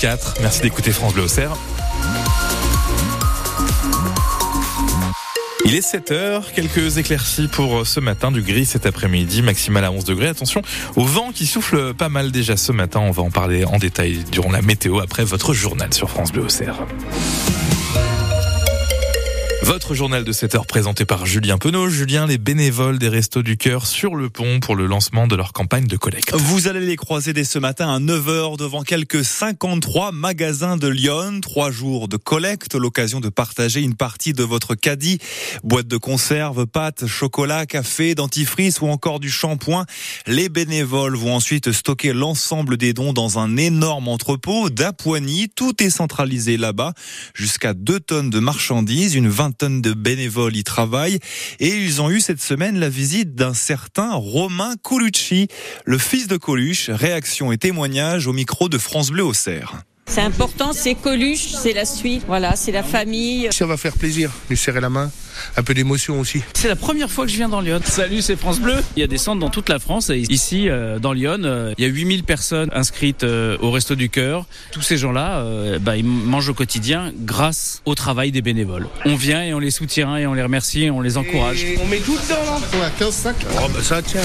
7h04. Merci d'écouter France Bleu. Il est 7h, quelques éclaircies pour ce matin, du gris cet après-midi, maximal à 11 degrés. Attention au vent qui souffle pas mal déjà ce matin. On va en parler en détail durant la météo après votre journal sur France Bleu Auxerre. Votre journal de 7 heures présenté par Julien Penaud. Julien, les bénévoles des Restos du Cœur sur le pont pour le lancement de leur campagne de collecte. Vous allez les croiser dès ce matin à 9h devant quelques 53 magasins de Lyon. Trois jours de collecte, l'occasion de partager une partie de votre caddie. Boîte de conserve, pâtes, chocolat, café, dentifrice ou encore du shampoing. Les bénévoles vont ensuite stocker l'ensemble des dons dans un énorme entrepôt d'Apoigny. Tout est centralisé là-bas. Jusqu'à 2 tonnes de marchandises, une vingtaine de bénévoles y travaillent et ils ont eu cette semaine la visite d'un certain Romain Colucci, le fils de Coluche. Réaction et témoignage au micro de France Bleu au. C'est important, c'est Coluche, c'est la suite, voilà, c'est la famille. Ça va faire plaisir, lui serrer la main, un peu d'émotion aussi. C'est la première fois que je viens dans Lyon. Salut, c'est France Bleu. Il y a des centres dans toute la France et ici, euh, dans Lyon, euh, il y a 8000 personnes inscrites euh, au Resto du Cœur. Tous ces gens-là, bah, ils mangent au quotidien grâce au travail des bénévoles. On vient et on les soutient et on les remercie et on les encourage. Et on met tout dedans là Ouais, 15 sacs. Oh bah ça tient.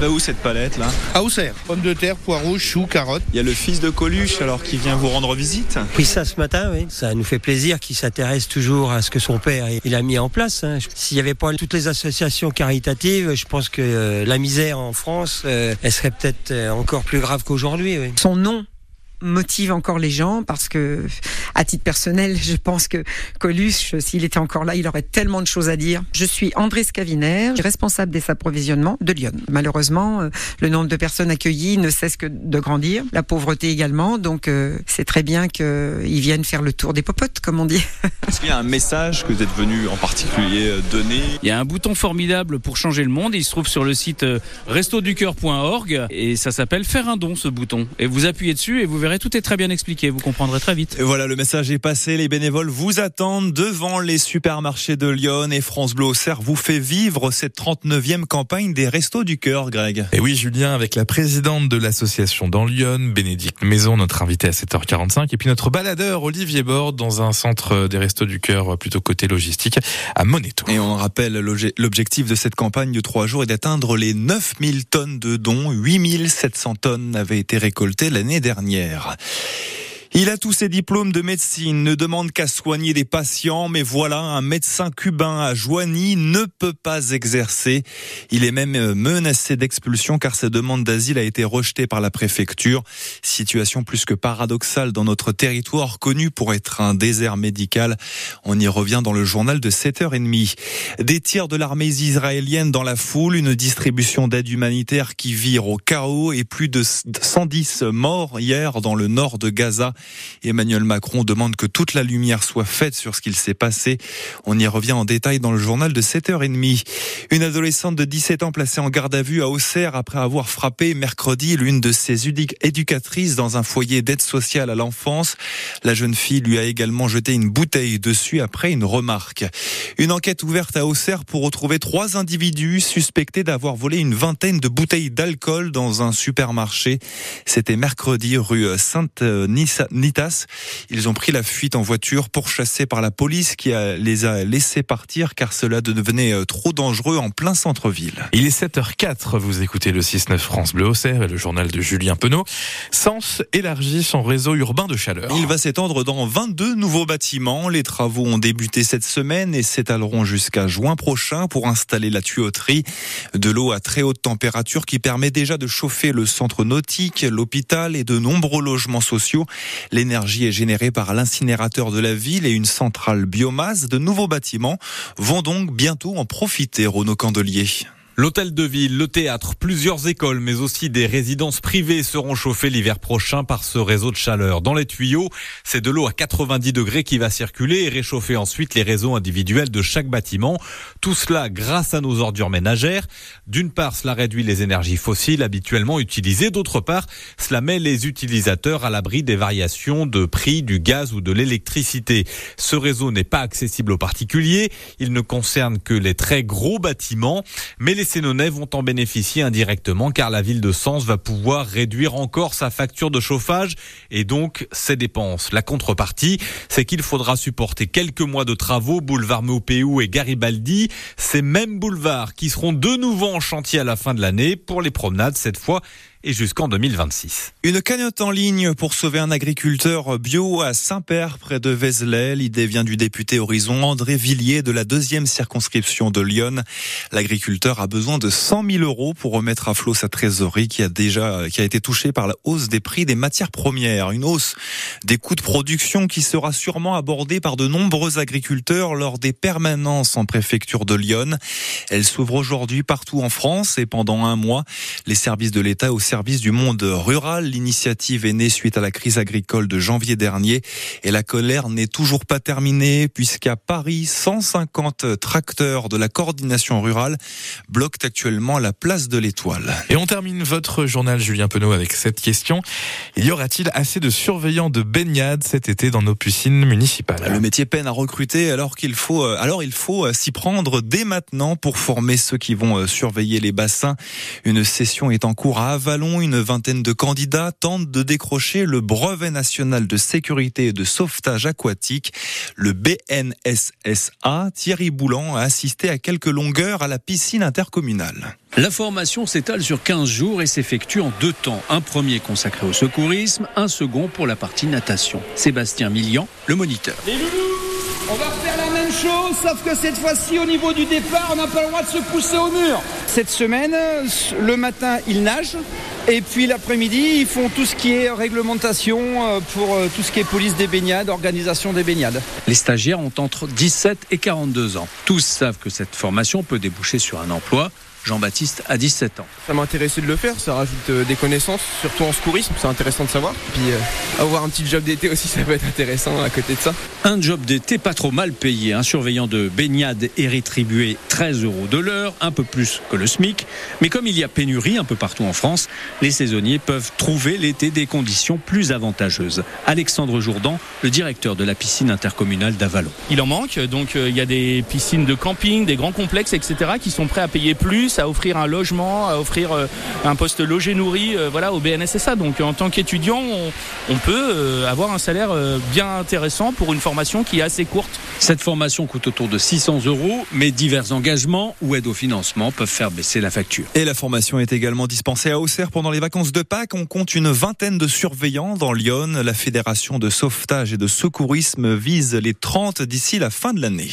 Va où cette palette là À Auxerre. Pommes de terre, poireaux, choux, carottes. Il y a le fils de Coluche alors qui vient vous rendre visite. Oui, ça ce matin, oui. Ça nous fait plaisir qu'il s'intéresse toujours à ce que son père il a mis en place. Hein. S'il n'y avait pas toutes les associations caritatives, je pense que euh, la misère en France, euh, elle serait peut-être euh, encore plus grave qu'aujourd'hui. Oui. Son nom motive encore les gens parce que, à titre personnel, je pense que Coluche, s'il était encore là, il aurait tellement de choses à dire. Je suis André Scaviner, responsable des approvisionnements de Lyon. Malheureusement, euh, le nombre de personnes accueillies ne cesse que de grandir, la pauvreté également, donc euh, c'est très bien qu'ils viennent faire le tour des popotes, comme on dit. Est-ce qu'il y a un message que vous êtes venu en particulier euh, donner? Il y a un bouton formidable pour changer le monde, il se trouve sur le site restoducoeur.org et ça s'appelle faire un don ce bouton. Et vous appuyez dessus et vous verrez tout est très bien expliqué, vous comprendrez très vite. Et voilà, le message est passé. Les bénévoles vous attendent devant les supermarchés de Lyon et France Bleu Auxerre vous fait vivre cette 39e campagne des Restos du Cœur, Greg. Et oui, Julien, avec la présidente de l'association dans Lyon, Bénédicte Maison, notre invité à 7h45, et puis notre baladeur Olivier Borde dans un centre des Restos du Cœur plutôt côté logistique à Moneto. Et on rappelle, l'objectif de cette campagne de trois jours est d'atteindre les 9000 tonnes de dons. 8700 tonnes avaient été récoltées l'année dernière. Terre. Il a tous ses diplômes de médecine, ne demande qu'à soigner des patients, mais voilà, un médecin cubain à Joigny ne peut pas exercer. Il est même euh, menacé d'expulsion car sa demande d'asile a été rejetée par la préfecture. Situation plus que paradoxale dans notre territoire connu pour être un désert médical. On y revient dans le journal de 7h30. Des tirs de l'armée israélienne dans la foule, une distribution d'aide humanitaire qui vire au chaos et plus de 110 morts hier dans le nord de Gaza. Emmanuel Macron demande que toute la lumière soit faite sur ce qu'il s'est passé. On y revient en détail dans le journal de 7h30. Une adolescente de 17 ans placée en garde à vue à Auxerre après avoir frappé mercredi l'une de ses éducatrices dans un foyer d'aide sociale à l'enfance. La jeune fille lui a également jeté une bouteille dessus après une remarque. Une enquête ouverte à Auxerre pour retrouver trois individus suspectés d'avoir volé une vingtaine de bouteilles d'alcool dans un supermarché. C'était mercredi rue Sainte-Nice Nitas. Ils ont pris la fuite en voiture pourchassés par la police qui les a laissés partir car cela devenait euh, trop dangereux en plein centre-ville. Il est 7h04, vous écoutez le 6-9 France Bleu Auxerre et le journal de Julien Penaud. Sens élargit son réseau urbain de chaleur. Il va s'étendre dans 22 nouveaux bâtiments. Les travaux ont débuté cette semaine et s'étaleront jusqu'à juin prochain pour installer la tuyauterie. De l'eau à très haute température qui permet déjà de chauffer le centre nautique, l'hôpital et de nombreux logements sociaux. L'énergie est générée par l'incinérateur de la ville et une centrale biomasse. De nouveaux bâtiments vont donc bientôt en profiter, Renaud Candelier. L'hôtel de ville, le théâtre, plusieurs écoles, mais aussi des résidences privées seront chauffées l'hiver prochain par ce réseau de chaleur. Dans les tuyaux, c'est de l'eau à 90 degrés qui va circuler et réchauffer ensuite les réseaux individuels de chaque bâtiment. Tout cela grâce à nos ordures ménagères. D'une part, cela réduit les énergies fossiles habituellement utilisées. D'autre part, cela met les utilisateurs à l'abri des variations de prix du gaz ou de l'électricité. Ce réseau n'est pas accessible aux particuliers. Il ne concerne que les très gros bâtiments, mais les Sénonais vont en bénéficier indirectement car la ville de Sens va pouvoir réduire encore sa facture de chauffage et donc ses dépenses. La contrepartie, c'est qu'il faudra supporter quelques mois de travaux boulevard Maupéou et Garibaldi, ces mêmes boulevards qui seront de nouveau en chantier à la fin de l'année pour les promenades cette fois et jusqu'en 2026. Une cagnotte en ligne pour sauver un agriculteur bio à Saint-Père, près de Vézelay. L'idée vient du député Horizon André Villiers de la deuxième circonscription de Lyon. L'agriculteur a besoin de 100 000 euros pour remettre à flot sa trésorerie qui a déjà, qui a été touchée par la hausse des prix des matières premières. Une hausse des coûts de production qui sera sûrement abordée par de nombreux agriculteurs lors des permanences en préfecture de Lyon. Elle s'ouvre aujourd'hui partout en France et pendant un mois, les services de l'État au service du monde rural. L'initiative est née suite à la crise agricole de janvier dernier et la colère n'est toujours pas terminée puisqu'à Paris, 150 tracteurs de la coordination rurale bloquent actuellement la place de l'Étoile. Et on termine votre journal Julien Penaud avec cette question. Y aura-t-il assez de surveillants de baignade cet été dans nos piscines municipales? Le métier peine à recruter alors qu'il faut alors il faut s'y prendre dès maintenant pour former ceux qui vont surveiller les bassins. Une session est en cours à Avalon. Une vingtaine de candidats tentent de décrocher le brevet national de sécurité et de sauvetage aquatique, le BNSSA. Thierry Boulan a assisté à quelques longueurs à la piscine intercommunale. La formation s'étale sur 15 jours et s'effectue en deux temps. Un premier consacré au secourisme, un second pour la partie natation. Sébastien Millian, le moniteur. Les loulous, on va refaire la sauf que cette fois-ci, au niveau du départ, on n'a pas le droit de se pousser au mur. Cette semaine, le matin, ils nagent. Et puis l'après-midi, ils font tout ce qui est réglementation pour tout ce qui est police des baignades, organisation des baignades. Les stagiaires ont entre 17 et 42 ans. Tous savent que cette formation peut déboucher sur un emploi. Jean-Baptiste a 17 ans. Ça m'a intéressé de le faire, ça rajoute des connaissances, surtout en secourisme, c'est intéressant de savoir. Puis euh, avoir un petit job d'été aussi, ça peut être intéressant à côté de ça. Un job d'été pas trop mal payé. Un surveillant de baignade est rétribué 13 euros de l'heure, un peu plus que le SMIC. Mais comme il y a pénurie un peu partout en France, les saisonniers peuvent trouver l'été des conditions plus avantageuses. Alexandre Jourdan, le directeur de la piscine intercommunale d'Avalon. Il en manque, donc euh, il y a des piscines de camping, des grands complexes, etc., qui sont prêts à payer plus à offrir un logement, à offrir euh, un poste logé nourri euh, voilà, au BNSSA. Donc en tant qu'étudiant, on, on, peut euh, avoir un salaire bien intéressant pour une formation qui est assez courte. Cette formation coûte autour de 600 euros, mais divers engagements ou aides au financement peuvent faire baisser la facture. Et la formation est également dispensée à Auxerre pendant les vacances de Pâques. On compte une vingtaine de surveillants dans Lyon. La Fédération de sauvetage et de secourisme vise les 30 d'ici la fin de l'année.